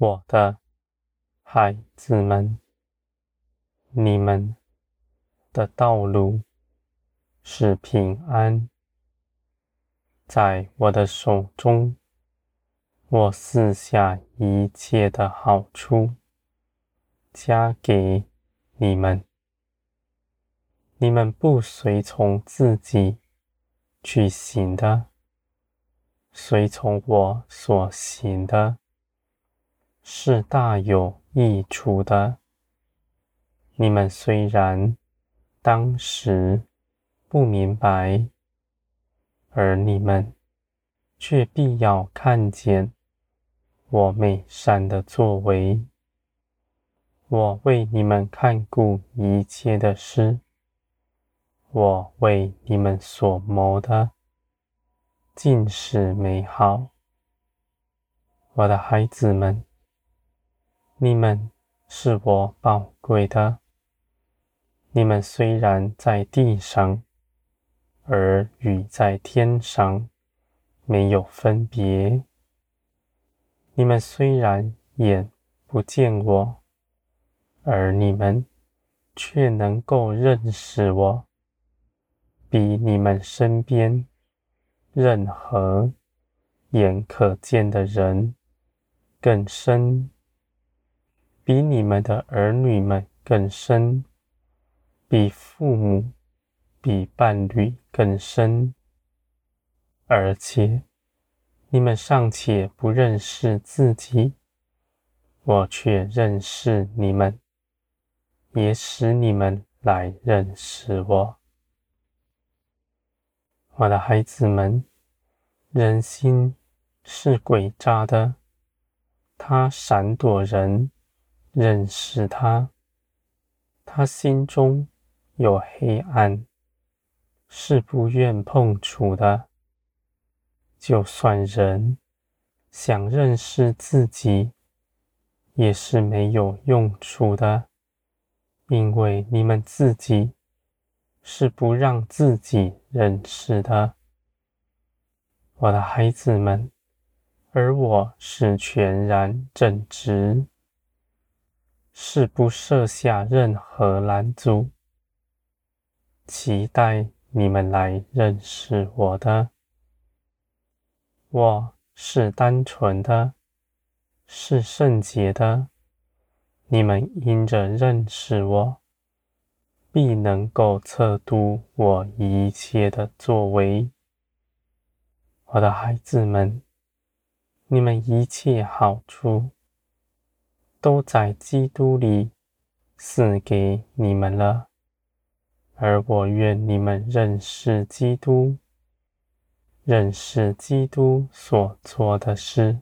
我的孩子们，你们的道路是平安。在我的手中，我赐下一切的好处，加给你们。你们不随从自己去行的，随从我所行的，是大有益处的。你们虽然当时不明白。而你们却必要看见我美善的作为，我为你们看顾一切的事，我为你们所谋的尽是美好。我的孩子们，你们是我宝贵的，你们虽然在地上。而与在天上没有分别。你们虽然眼不见我，而你们却能够认识我，比你们身边任何眼可见的人更深，比你们的儿女们更深，比父母。比伴侣更深，而且你们尚且不认识自己，我却认识你们，也使你们来认识我。我的孩子们，人心是诡诈的，他闪躲人认识他，他心中有黑暗。是不愿碰触的。就算人想认识自己，也是没有用处的，因为你们自己是不让自己认识的，我的孩子们。而我是全然正直，是不设下任何拦阻，期待。你们来认识我的，我是单纯的，是圣洁的。你们因着认识我，必能够测度我一切的作为。我的孩子们，你们一切好处都在基督里赐给你们了。而我愿你们认识基督，认识基督所做的事。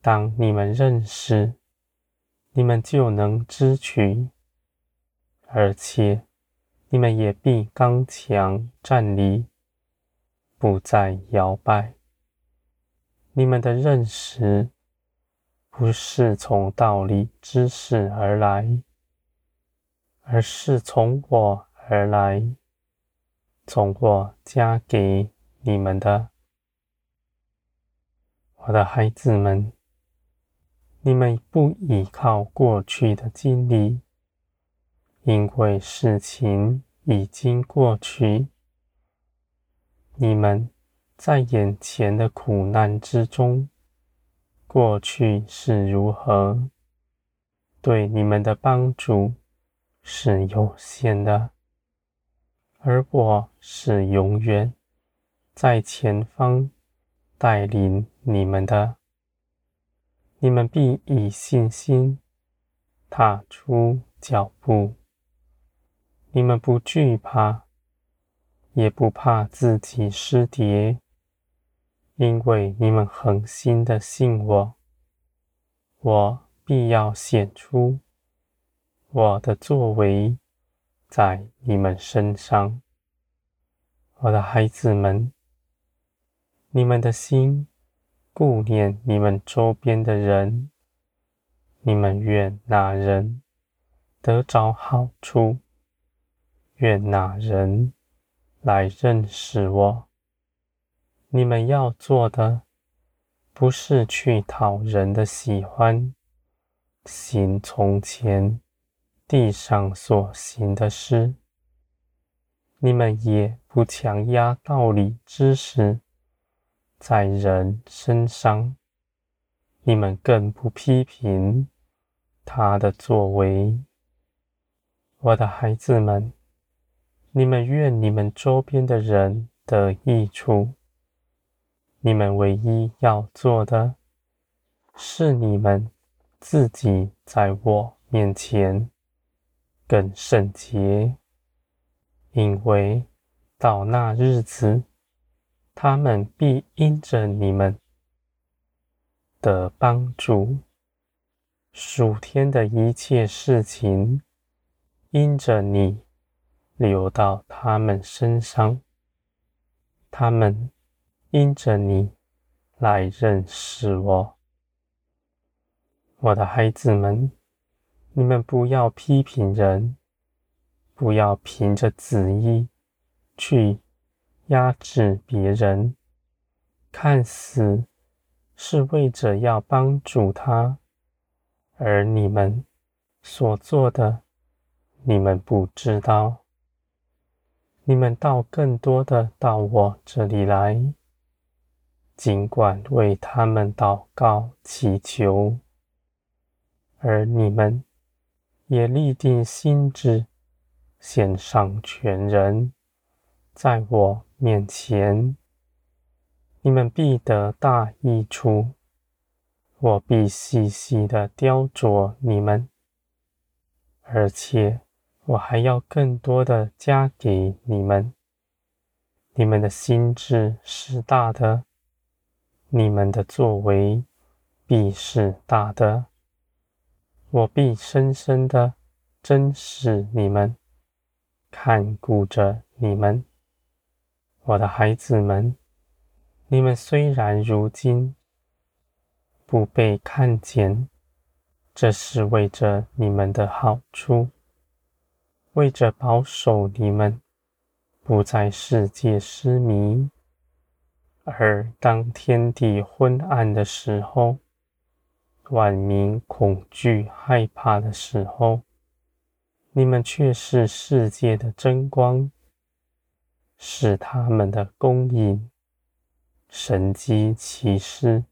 当你们认识，你们就能支取，而且你们也必刚强站立，不再摇摆。你们的认识不是从道理知识而来。而是从我而来，从我加给你们的，我的孩子们，你们不依靠过去的经历，因为事情已经过去。你们在眼前的苦难之中，过去是如何，对你们的帮助，是有限的，而我是永远在前方带领你们的。你们必以信心踏出脚步，你们不惧怕，也不怕自己失跌，因为你们恒心的信我，我必要显出。我的作为在你们身上，我的孩子们，你们的心顾念你们周边的人，你们愿哪人得着好处，愿哪人来认识我。你们要做的，不是去讨人的喜欢，行从前地上所行的事。你们也不强压道理知识在人身上，你们更不批评他的作为。我的孩子们，你们愿你们周边的人得益处。你们唯一要做的，是你们自己在我面前更圣洁，因为到那日子，他们必因着你们的帮助，属天的一切事情，因着你流到他们身上，他们。因着你来认识我，我的孩子们，你们不要批评人，不要凭着旨意去压制别人，看似是为着要帮助他，而你们所做的，你们不知道。你们到更多的到我这里来。尽管为他们祷告祈求，而你们也立定心志，献上全人，在我面前，你们必得大益处。我必细细的雕琢你们，而且我还要更多的加给你们。你们的心志是大的。你们的作为必是大的，我必深深的珍视你们，看顾着你们，我的孩子们。你们虽然如今不被看见，这是为着你们的好处，为着保守你们不在世界失迷。而当天地昏暗的时候，万民恐惧害怕的时候，你们却是世界的真光，是他们的公隐。神迹奇事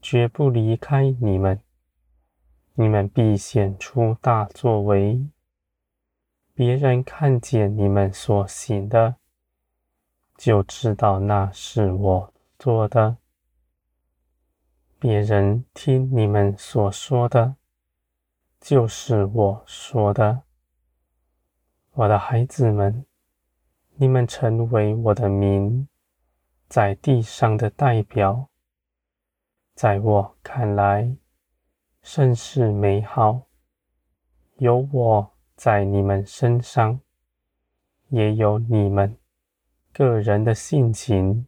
绝不离开你们，你们必显出大作为，别人看见你们所行的。就知道那是我做的。别人听你们所说的，就是我说的。我的孩子们，你们成为我的名在地上的代表，在我看来甚是美好。有我在你们身上，也有你们。个人的性情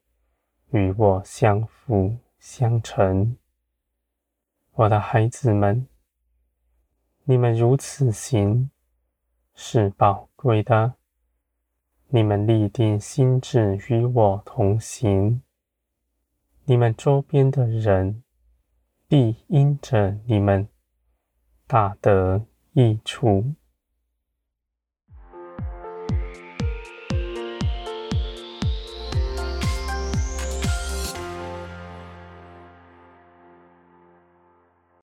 与我相辅相成，我的孩子们，你们如此行是宝贵的。你们立定心志与我同行，你们周边的人必因着你们大得益处。